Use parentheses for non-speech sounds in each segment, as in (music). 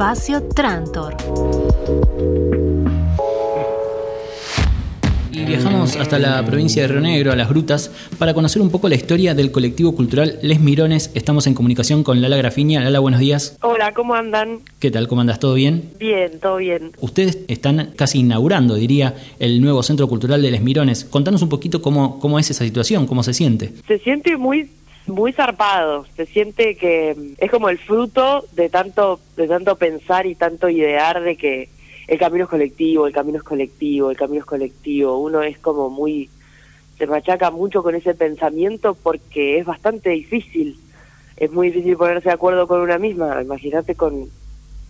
Espacio Trantor. Y viajamos hasta la provincia de Río Negro, a las grutas, para conocer un poco la historia del colectivo cultural Les Mirones. Estamos en comunicación con Lala Grafiña. Lala, buenos días. Hola, ¿cómo andan? ¿Qué tal? ¿Cómo andas? ¿Todo bien? Bien, todo bien. Ustedes están casi inaugurando, diría, el nuevo Centro Cultural de Les Mirones. Contanos un poquito cómo, cómo es esa situación, cómo se siente. Se siente muy muy zarpado, se siente que es como el fruto de tanto de tanto pensar y tanto idear de que el camino es colectivo, el camino es colectivo, el camino es colectivo. Uno es como muy, se machaca mucho con ese pensamiento porque es bastante difícil. Es muy difícil ponerse de acuerdo con una misma. Imagínate con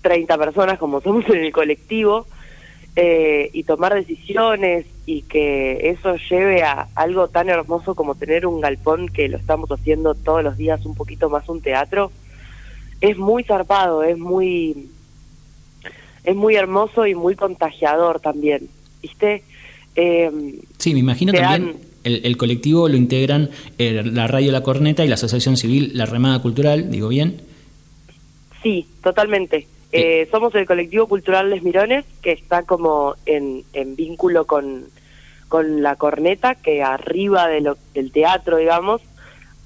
30 personas como somos en el colectivo eh, y tomar decisiones y que eso lleve a algo tan hermoso como tener un galpón que lo estamos haciendo todos los días un poquito más un teatro. Es muy zarpado, es muy es muy hermoso y muy contagiador también, ¿viste? Eh, sí, me imagino también el, colectivo lo integran eh, la Radio La Corneta y la Asociación Civil La Remada Cultural, digo bien. Sí, totalmente. Eh, somos el colectivo cultural Les Mirones, que está como en, vínculo con, con La Corneta, que arriba de lo, del teatro, digamos,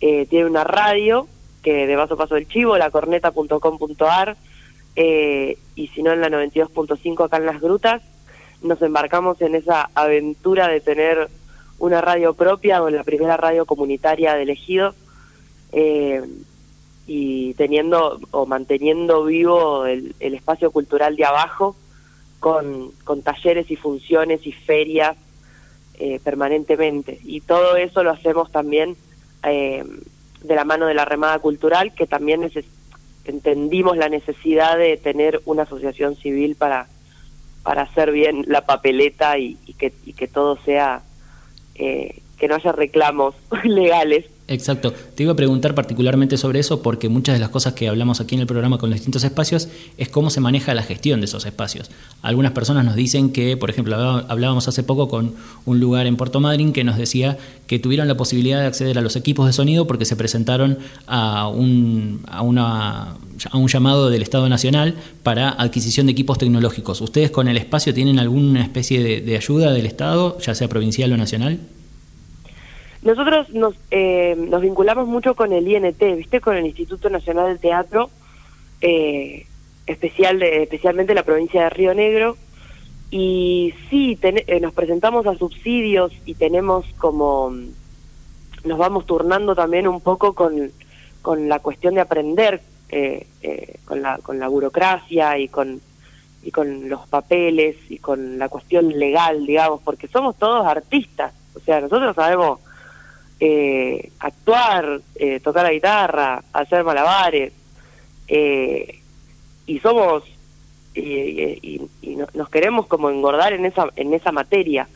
eh, tiene una radio, que de paso paso del chivo, lacorneta.com.ar, eh, y si no en la 92.5 acá en Las Grutas, nos embarcamos en esa aventura de tener una radio propia o la primera radio comunitaria de Ejido eh, y teniendo o manteniendo vivo el, espacio cultural de abajo con, con talleres y funciones y ferias eh, permanentemente. Y todo eso lo hacemos también eh, de la mano de la remada cultural que también entendimos la necesidad de tener una asociación civil para, para hacer bien la papeleta y, que, y que todo sea, eh, que no haya reclamos (laughs) legales Exacto. Te iba a preguntar particularmente sobre eso porque muchas de las cosas que hablamos aquí en el programa con los distintos espacios es cómo se maneja la gestión de esos espacios. Algunas personas nos dicen que, por ejemplo, hablábamos hace poco con un lugar en Puerto Madryn que nos decía que tuvieron la posibilidad de acceder a los equipos de sonido porque se presentaron a un, a una, a un llamado del Estado Nacional para adquisición de equipos tecnológicos. ¿Ustedes con el espacio tienen alguna especie de ayuda del Estado, ya sea provincial o nacional? Nosotros nos, eh, nos vinculamos mucho con el INT, ¿viste? Con el Instituto Nacional del Teatro, eh, especial de, especialmente la provincia de Río Negro. Y sí, eh, nos presentamos a subsidios y tenemos como. Nos vamos turnando también un poco con, con la cuestión de aprender, con, la, con la burocracia y con, y con los papeles y con la cuestión legal, digamos, porque somos todos artistas. O sea, nosotros sabemos eh, actuar, eh, tocar la guitarra, hacer malabares, eh, y somos y, nos queremos como engordar en esa en esa materia.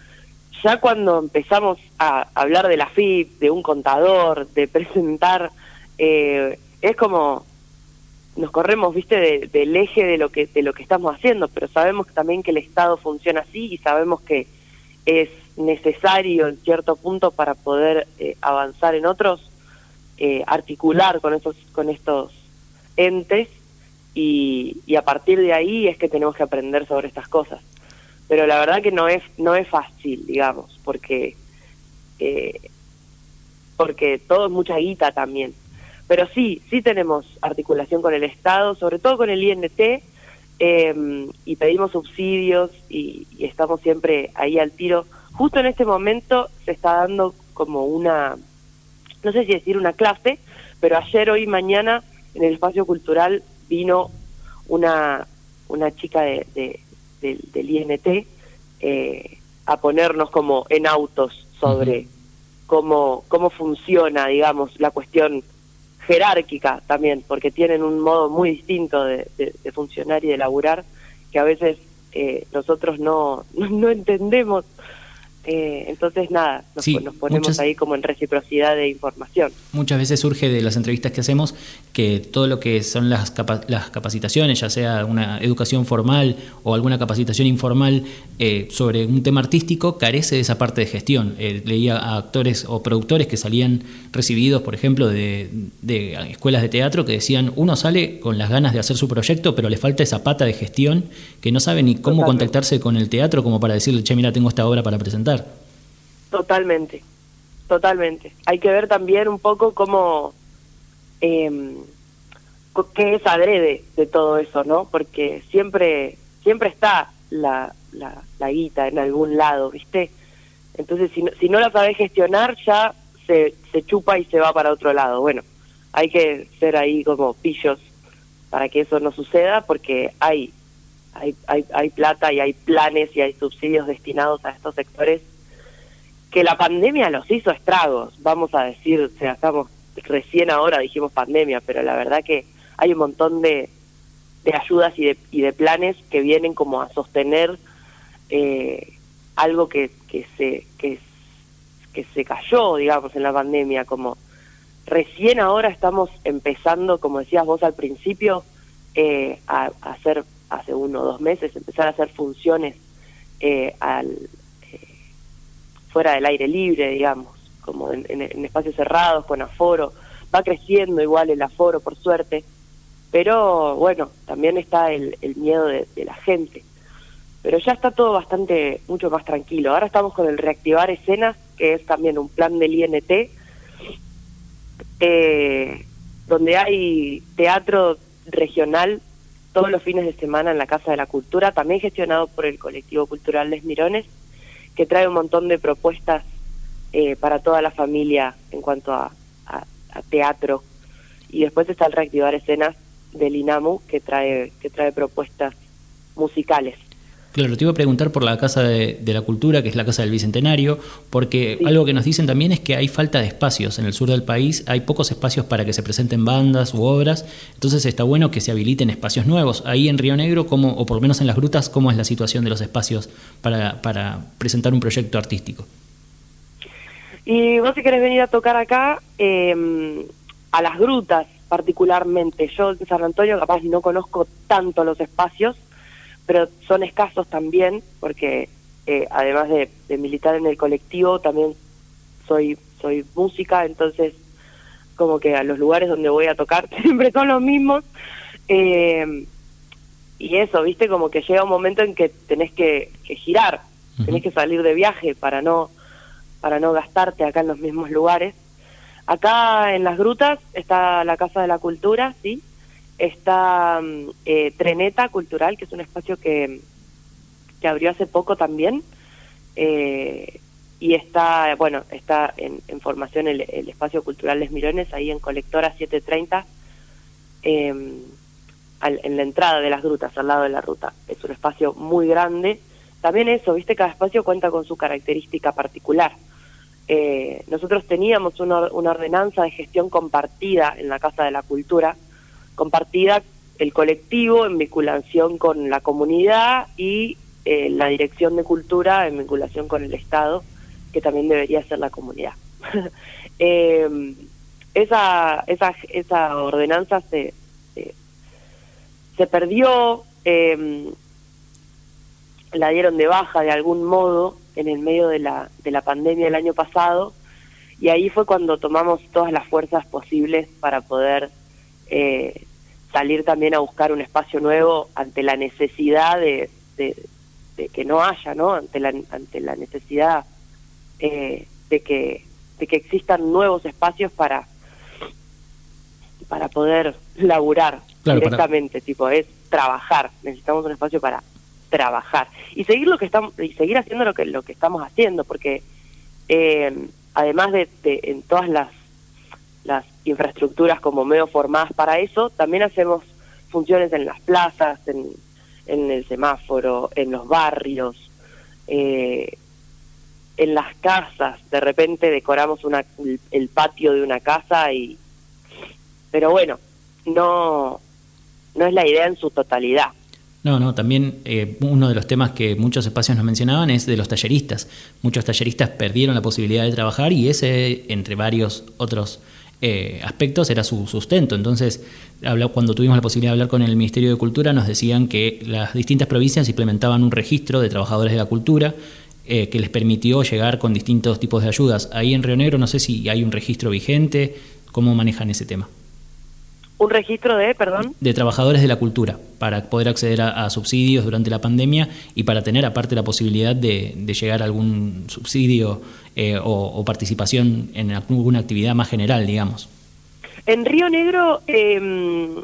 Ya cuando empezamos a hablar de la FIP, de un contador, de presentar, es como nos corremos, viste, del eje de lo que de lo que estamos haciendo, pero sabemos también que el Estado funciona así y sabemos que es necesario en cierto punto para poder eh, avanzar en otros, eh, articular con estos, con estos entes y, y, a partir de ahí es que tenemos que aprender sobre estas cosas. Pero la verdad que no es, no es fácil, digamos, porque, eh, porque todo es mucha guita también. Pero sí, sí tenemos articulación con el Estado, sobre todo con el INT, eh, y pedimos subsidios y, estamos siempre ahí al tiro. Justo en este momento se está dando como una, no sé si decir una clase, pero ayer, hoy, mañana en el espacio cultural vino una, una chica de, del INT eh, a ponernos como en autos sobre cómo, cómo funciona, digamos, la cuestión jerárquica también, porque tienen un modo muy distinto de, funcionar y de laburar que a veces eh, nosotros no, (laughs) no entendemos Eh, entonces, nada, nos, ponemos ahí como en reciprocidad de información. Muchas veces surge de las entrevistas que hacemos que todo lo que son las, las capacitaciones, ya sea una educación formal o alguna capacitación informal eh, sobre un tema artístico, carece de esa parte de gestión. Eh, leía a actores o productores que salían recibidos, por ejemplo, de, de escuelas de teatro que decían, uno sale con las ganas de hacer su proyecto, pero le falta esa pata de gestión que no sabe ni cómo contactarse con el teatro como para decirle, che, mira, tengo esta obra para presentar. Totalmente, totalmente. Hay que ver también un poco cómo, eh, qué es adrede de todo eso, ¿no? Porque siempre, siempre está la, la, la guita en algún lado, ¿viste? Entonces, si no, si no la sabes gestionar, ya se, se chupa y se va para otro lado. Bueno, hay que ser ahí como pillos para que eso no suceda, porque hay, hay, hay, hay plata y hay planes y hay subsidios destinados a estos sectores que la pandemia los hizo estragos, vamos a decir, o sea, estamos recién ahora dijimos pandemia, pero la verdad que hay un montón de, de ayudas y de, y de planes que vienen como a sostener eh, algo que, que se que, se cayó, digamos, en la pandemia, como recién ahora estamos empezando, como decías vos al principio, eh, a, hacer, hace uno o dos meses, empezar a hacer funciones eh, al, fuera del aire libre, digamos, como en, espacios cerrados, con aforo. Va creciendo igual el aforo, por suerte, pero bueno, también está el, miedo de, la gente. Pero ya está todo bastante, mucho más tranquilo. Ahora estamos con el reactivar escenas, que es también un plan del INT, eh, donde hay teatro regional todos los fines de semana en la Casa de la Cultura, también gestionado por el colectivo cultural Les Mirones, que trae un montón de propuestas eh, para toda la familia en cuanto a, teatro. Y después está el reactivar escenas del INAMU, que trae, que trae propuestas musicales. Claro, te iba a preguntar por la Casa de, la Cultura, que es la Casa del Bicentenario, porque algo que nos dicen también es que hay falta de espacios. En el sur del país hay pocos espacios para que se presenten bandas u obras, entonces está bueno que se habiliten espacios nuevos. Ahí en Río Negro, ¿cómo, o por lo menos en las grutas, ¿cómo es la situación de los espacios para, para presentar un proyecto artístico? Y vos si querés venir a tocar acá, em, a las grutas particularmente, yo en San Antonio capaz no conozco tanto los espacios, pero son escasos también, porque eh, además de, militar en el colectivo, también soy, soy música, entonces como que a los lugares donde voy a tocar (laughs) siempre son los mismos. Eh, y eso, viste, como que llega un momento en que tenés que, girar, tenés que salir de viaje para no, para no gastarte acá en los mismos lugares. Acá en las grutas está la Casa de la Cultura, sí, Está mm, eh, Treneta Cultural, que es un espacio que, que abrió hace poco también. Eh, y está, bueno, está en, formación el, espacio cultural Les Mirones, ahí en Colectora 730, em, en la entrada de las grutas, al lado de la ruta. Es un espacio muy grande. También eso, viste, cada espacio cuenta con su característica particular. Eh, nosotros teníamos una, una ordenanza de gestión compartida en la Casa de la Cultura, compartida el colectivo en vinculación con la comunidad y eh, la dirección de cultura en vinculación con el Estado, que también debería ser la comunidad. (laughs) Em, esa, esa, esa ordenanza se, se, perdió, em, la dieron de baja de algún modo en el medio de la, de la pandemia del año pasado, y ahí fue cuando tomamos todas las fuerzas posibles para poder eh, salir también a buscar un espacio nuevo ante la necesidad de, de, que no haya, ¿no? Ante la, ante la necesidad eh, de, que, de que existan nuevos espacios para, para poder laburar directamente, tipo, es trabajar. Necesitamos un espacio para trabajar y seguir lo que estamos y seguir haciendo lo que lo que estamos haciendo porque eh, además de, de en todas las las infraestructuras como medio formadas para eso, también hacemos funciones en las plazas, en, en el semáforo, en los barrios, eh, en las casas. De repente decoramos una, el patio de una casa y... Pero bueno, no, no es la idea en su totalidad. No, no, también eh, uno de los temas que muchos espacios nos mencionaban es de los talleristas. Muchos talleristas perdieron la posibilidad de trabajar y ese, entre varios otros eh, aspectos, era su sustento. Entonces, cuando tuvimos la posibilidad de hablar con el Ministerio de Cultura, nos decían que las distintas provincias implementaban un registro de trabajadores de la cultura eh, que les permitió llegar con distintos tipos de ayudas. Ahí en Río Negro no sé si hay un registro vigente, ¿cómo manejan ese tema? Un registro de, perdón. De trabajadores de la cultura, para poder acceder a, subsidios durante la pandemia y para tener aparte la posibilidad de, llegar a algún subsidio eh, o, participación en alguna actividad más general, digamos. En Río Negro, em,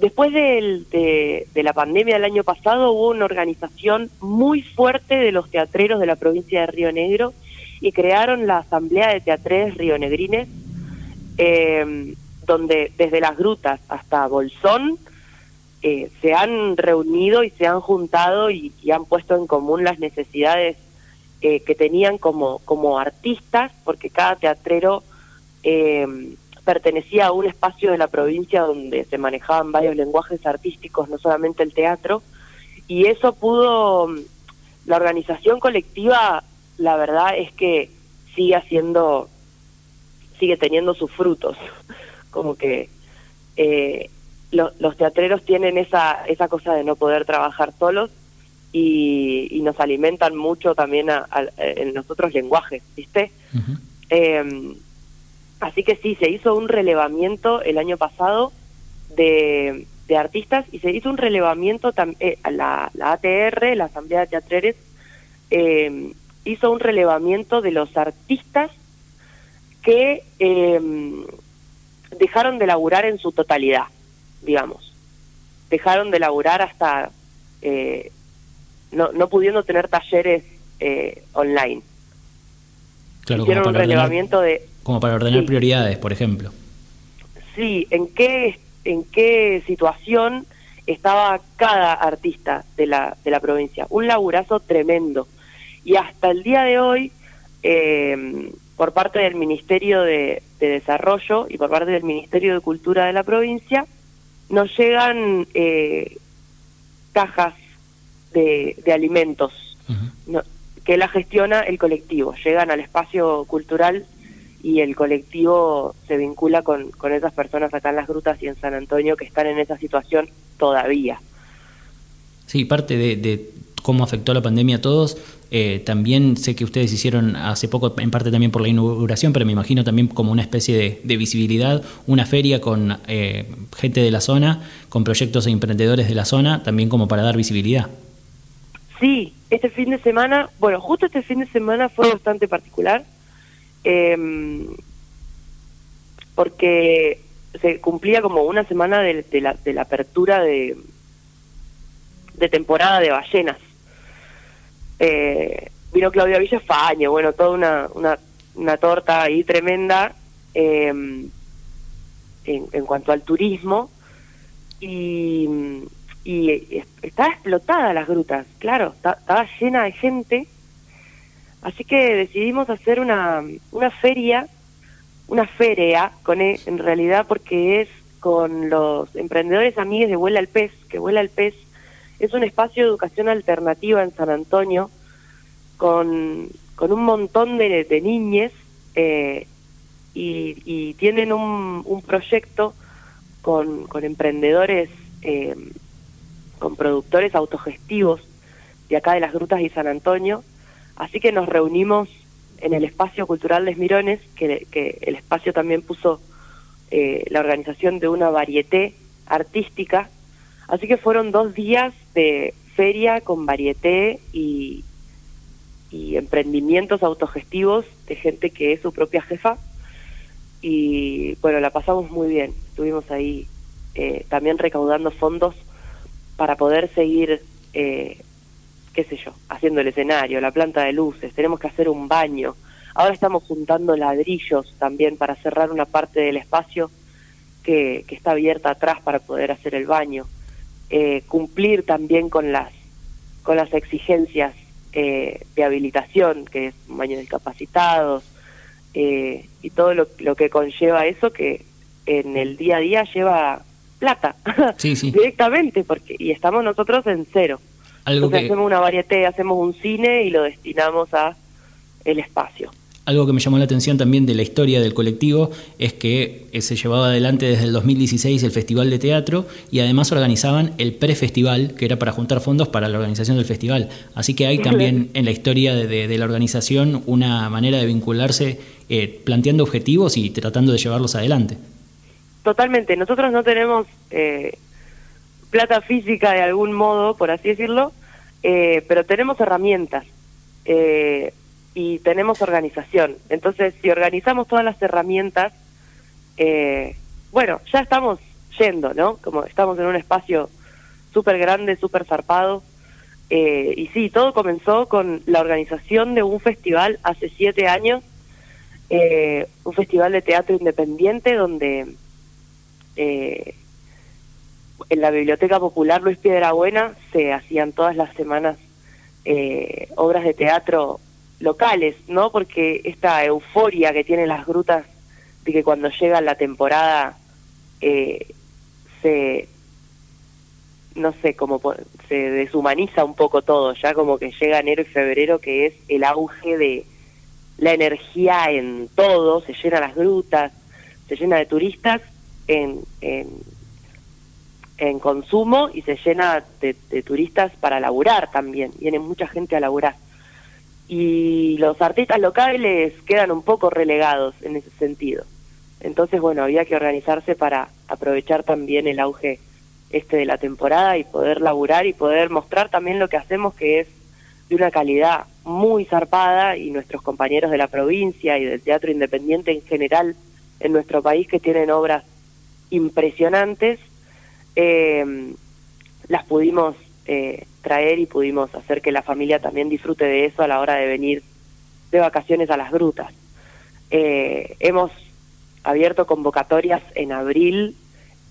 después de, de la pandemia del año pasado, hubo una organización muy fuerte de los teatreros de la provincia de Río Negro y crearon la Asamblea de Teatres Rionegrines. Eh, donde desde las grutas hasta Bolsón eh, se han reunido y se han juntado y, han puesto en común las necesidades eh, que tenían como, como artistas, porque cada teatrero eh, pertenecía a un espacio de la provincia donde se manejaban varios lenguajes artísticos, no solamente el teatro, y eso pudo, la organización colectiva, la verdad es que sigue haciendo, sigue teniendo sus frutos como que eh, los teatreros tienen esa, esa cosa de no poder trabajar solos y, nos alimentan mucho también en los otros lenguajes, ¿viste? Em, así que sí, se hizo un relevamiento el año pasado de, artistas y se hizo un relevamiento también, eh, la, la ATR, la Asamblea de Teatreres, em, hizo un relevamiento de los artistas que eh, dejaron de laburar en su totalidad, digamos. Dejaron de laburar hasta eh, no, no pudiendo tener talleres eh, online. Claro, Hicieron un relevamiento de... Como para ordenar prioridades, por ejemplo. Sí, ¿en qué, en qué situación estaba cada artista de la, de la provincia? Un laburazo tremendo. Y hasta el día de hoy... Eh, por parte del Ministerio de, Desarrollo y por parte del Ministerio de Cultura de la provincia, nos llegan eh, cajas de, alimentos que la gestiona el colectivo. Llegan al espacio cultural y el colectivo se vincula con, con esas personas acá en las grutas y en San Antonio que están en esa situación todavía. Sí, parte de, de cómo afectó la pandemia a todos. Eh, también sé que ustedes hicieron hace poco, en parte también por la inauguración, pero me imagino también como una especie de, visibilidad, una feria con eh, gente de la zona, con proyectos e emprendedores de la zona, también como para dar visibilidad. Sí, este fin de semana, bueno, justo este fin de semana fue bastante particular, em, porque se cumplía como una semana de, la, apertura de temporada de ballenas eh, vino Claudia Villafañe, bueno, toda una, una, una torta ahí tremenda em, en, en, cuanto al turismo. Y, y estaba explotada las grutas, claro, estaba llena de gente, así que decidimos hacer una, una feria, una feria con e, en realidad porque es con los emprendedores amigos de Vuela al Pez, que Vuela al Pez es un espacio de educación alternativa en San Antonio con, con un montón de, de eh, y, tienen un, un proyecto con, con emprendedores, eh, con productores autogestivos de acá de las Grutas y San Antonio. Así que nos reunimos en el espacio cultural Les Mirones, que, que el espacio también puso eh, la organización de una varieté artística Así que fueron dos días de feria con varieté y, emprendimientos autogestivos de gente que es su propia jefa. Y bueno, la pasamos muy bien. Estuvimos ahí eh, también recaudando fondos para poder seguir, eh, qué sé yo, haciendo el escenario, la planta de luces. Tenemos que hacer un baño. Ahora estamos juntando ladrillos también para cerrar una parte del espacio que, que está abierta atrás para poder hacer el baño. Eh, cumplir también con las con las exigencias eh, de habilitación, que es un baño de discapacitados, eh, y todo lo, lo, que conlleva eso, que en el día a día lleva plata (laughs) directamente porque y estamos nosotros en cero. Algo Entonces hacemos una varieté, hacemos un cine y lo destinamos a el espacio. Algo que me llamó la atención también de la historia del colectivo es que eh, se llevaba adelante desde el 2016 el Festival de Teatro y además organizaban el prefestival, que era para juntar fondos para la organización del festival. Así que hay también en la historia de, la organización una manera de vincularse eh, planteando objetivos y tratando de llevarlos adelante. Totalmente. Nosotros no tenemos eh, plata física de algún modo, por así decirlo, pero tenemos herramientas y tenemos organización. Entonces, si organizamos todas las herramientas, eh, bueno, ya estamos yendo, ¿no? Como estamos en un espacio súper grande, súper zarpado. Eh, y sí, todo comenzó con la organización de un festival hace siete años, eh, un festival de teatro independiente donde en la Biblioteca Popular Luis Piedrabuena se hacían todas las semanas obras de teatro locales, ¿no? Porque esta euforia que tienen las grutas de que cuando llega la temporada eh, se, no sé, como se deshumaniza un poco todo, ya como que llega enero y febrero que es el auge de la energía en todo, se llena las grutas, se llena de turistas en, en, en consumo y se llena de, de turistas para laburar también, viene mucha gente a laburar y los artistas locales quedan un poco relegados en ese sentido. Entonces, bueno, había que organizarse para aprovechar también el auge este de la temporada y poder laburar y poder mostrar también lo que hacemos que es de una calidad muy zarpada y nuestros compañeros de la provincia y del teatro independiente en general en nuestro país que tienen obras impresionantes, eh, las pudimos eh, traer y pudimos hacer que la familia también disfrute de eso a la hora de venir de vacaciones a las grutas. Eh, hemos abierto convocatorias en abril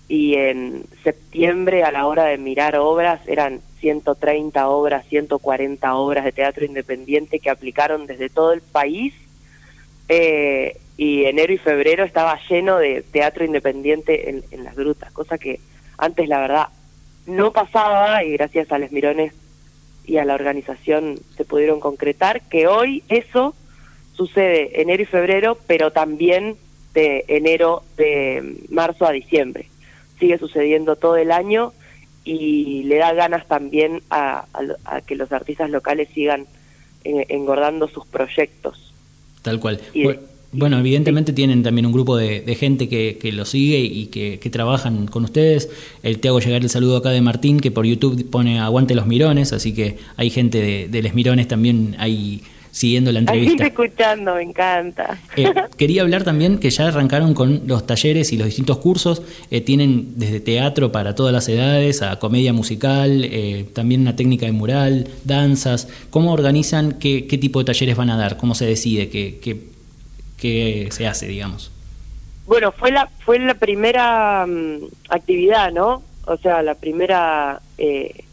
y en septiembre a la hora de mirar obras eran 130 obras, 140 obras de teatro independiente que aplicaron desde todo el país eh, y enero y febrero estaba lleno de teatro independiente en, en las grutas, cosa que antes la verdad no pasaba y gracias a Les Mirones y a la organización se pudieron concretar, que hoy eso sucede enero y febrero, pero también de enero, de marzo a diciembre. Sigue sucediendo todo el año y le da ganas también a, que los artistas locales sigan eh, engordando sus proyectos. Tal cual. Bueno, evidentemente tienen también un grupo de, gente que, lo sigue y que, trabajan con ustedes. El, te hago llegar el saludo acá de Martín, que por YouTube pone Aguante los Mirones, así que hay gente de, de los Mirones también ahí siguiendo la entrevista. Ahí escuchando, me encanta. Eh, quería hablar también que ya arrancaron con los talleres y los distintos cursos. Eh, tienen desde teatro para todas las edades, a comedia musical, eh, también una técnica de mural, danzas. ¿Cómo organizan? Qué, ¿Qué tipo de talleres van a dar? ¿Cómo se decide? ¿Qué, qué que se hace, digamos? Bueno, fue la fue la primera mm, actividad, ¿no? O sea, la primera eh,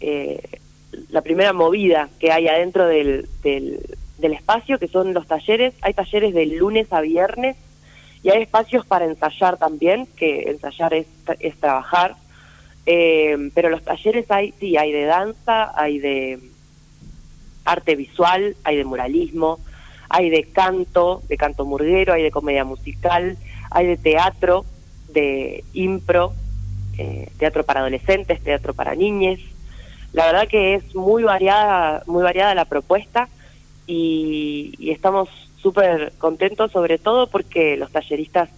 eh, la primera movida que hay adentro del, del, espacio, que son los talleres. Hay talleres de lunes a viernes y hay espacios para ensayar también, que ensayar es, es trabajar. Eh, pero los talleres hay, sí, hay de danza, hay de arte visual, hay de muralismo, hay de canto, de canto murguero, hay de comedia musical, hay de teatro, de impro, eh, teatro para adolescentes, teatro para niñes. La verdad que es muy variada, muy variada la propuesta y, estamos súper contentos sobre todo porque los talleristas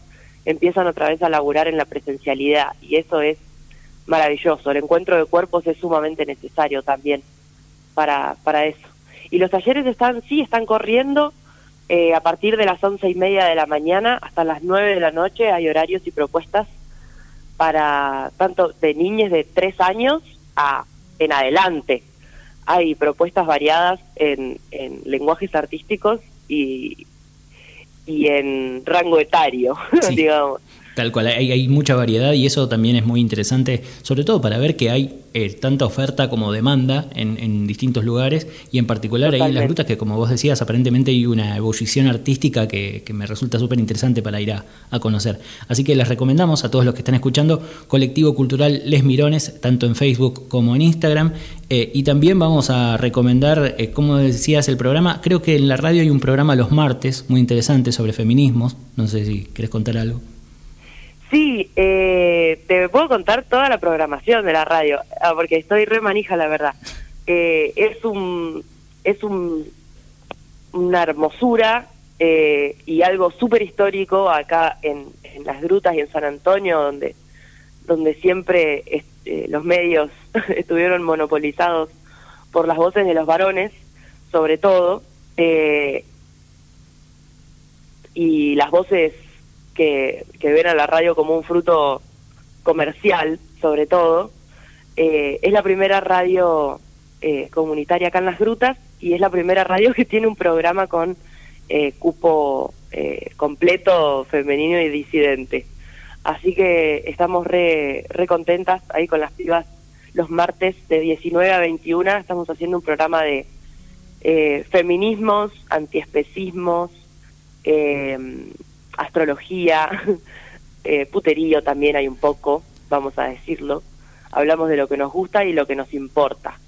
empiezan otra vez a laburar en la presencialidad y eso es maravilloso. El encuentro de cuerpos es sumamente necesario también para, para eso. Y los talleres están, sí, están corriendo eh, a partir de las once y media de la mañana hasta las nueve de la noche hay horarios y propuestas para tanto de niñas de tres años a en adelante. Hay propuestas variadas en, en lenguajes artísticos y, y en rango etario, (laughs) digamos. Tal cual, hay, hay, mucha variedad y eso también es muy interesante, sobre todo para ver que hay eh, tanta oferta como demanda en, distintos lugares y en particular ahí en las rutas que como vos decías aparentemente hay una ebullición artística que, me resulta súper interesante para ir a, conocer. Así que les recomendamos a todos los que están escuchando Colectivo Cultural Les Mirones, tanto en Facebook como en Instagram. Eh, y también vamos a recomendar, eh, como decías, el programa, creo que en la radio hay un programa los martes muy interesante sobre feminismos, no sé si quieres contar algo. Sí, eh, te puedo contar toda la programación de la radio, ah, porque estoy re manija, la verdad. Eh, es un es un una hermosura eh, y algo súper histórico acá en, las grutas y en San Antonio, donde donde siempre este, los medios (laughs) estuvieron monopolizados por las voces de los varones, sobre todo, y las voces que, ven a la radio como un fruto comercial, sobre todo. Eh, es la primera radio eh, comunitaria acá en Las Grutas y es la primera radio que tiene un programa con eh, cupo completo femenino y disidente. Así que estamos re, contentas ahí con las pibas los martes de 19 a 21. Estamos haciendo un programa de feminismos, antiespecismos, eh, astrología, (laughs) eh, puterío también hay un poco, vamos a decirlo. Hablamos de lo que nos gusta y lo que nos importa.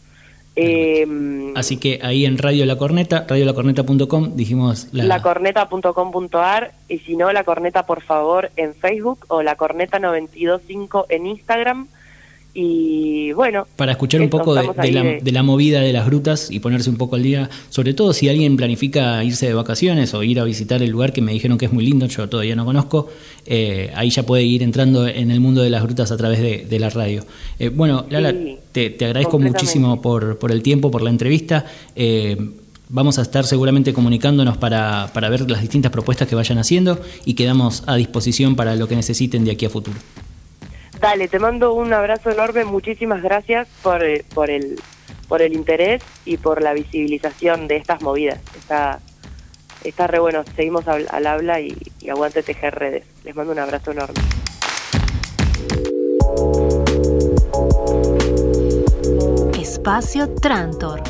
Em, Así que ahí en Radio La Corneta, radiolacorneta.com, dijimos la... lacorneta.com.ar y si no, La Corneta por favor en Facebook o La Corneta 925 en Instagram y bueno. Para escuchar un poco de, la, movida de las grutas y ponerse un poco al día, sobre todo si alguien planifica irse de vacaciones o ir a visitar el lugar que me dijeron que es muy lindo, yo todavía no conozco, eh, ahí ya puede ir entrando en el mundo de las grutas a través de, la radio. Eh, bueno, Lala, te, agradezco muchísimo por, por el tiempo, por la entrevista. Eh, vamos a estar seguramente comunicándonos para, para ver las distintas propuestas que vayan haciendo y quedamos a disposición para lo que necesiten de aquí a futuro. Dale, te mando un abrazo enorme, muchísimas gracias por, eh, por, el, por el interés y por la visibilización de estas movidas. Está, está re bueno, seguimos al, habla y, y aguante tejer redes. Les mando un abrazo enorme. Espacio Trantor.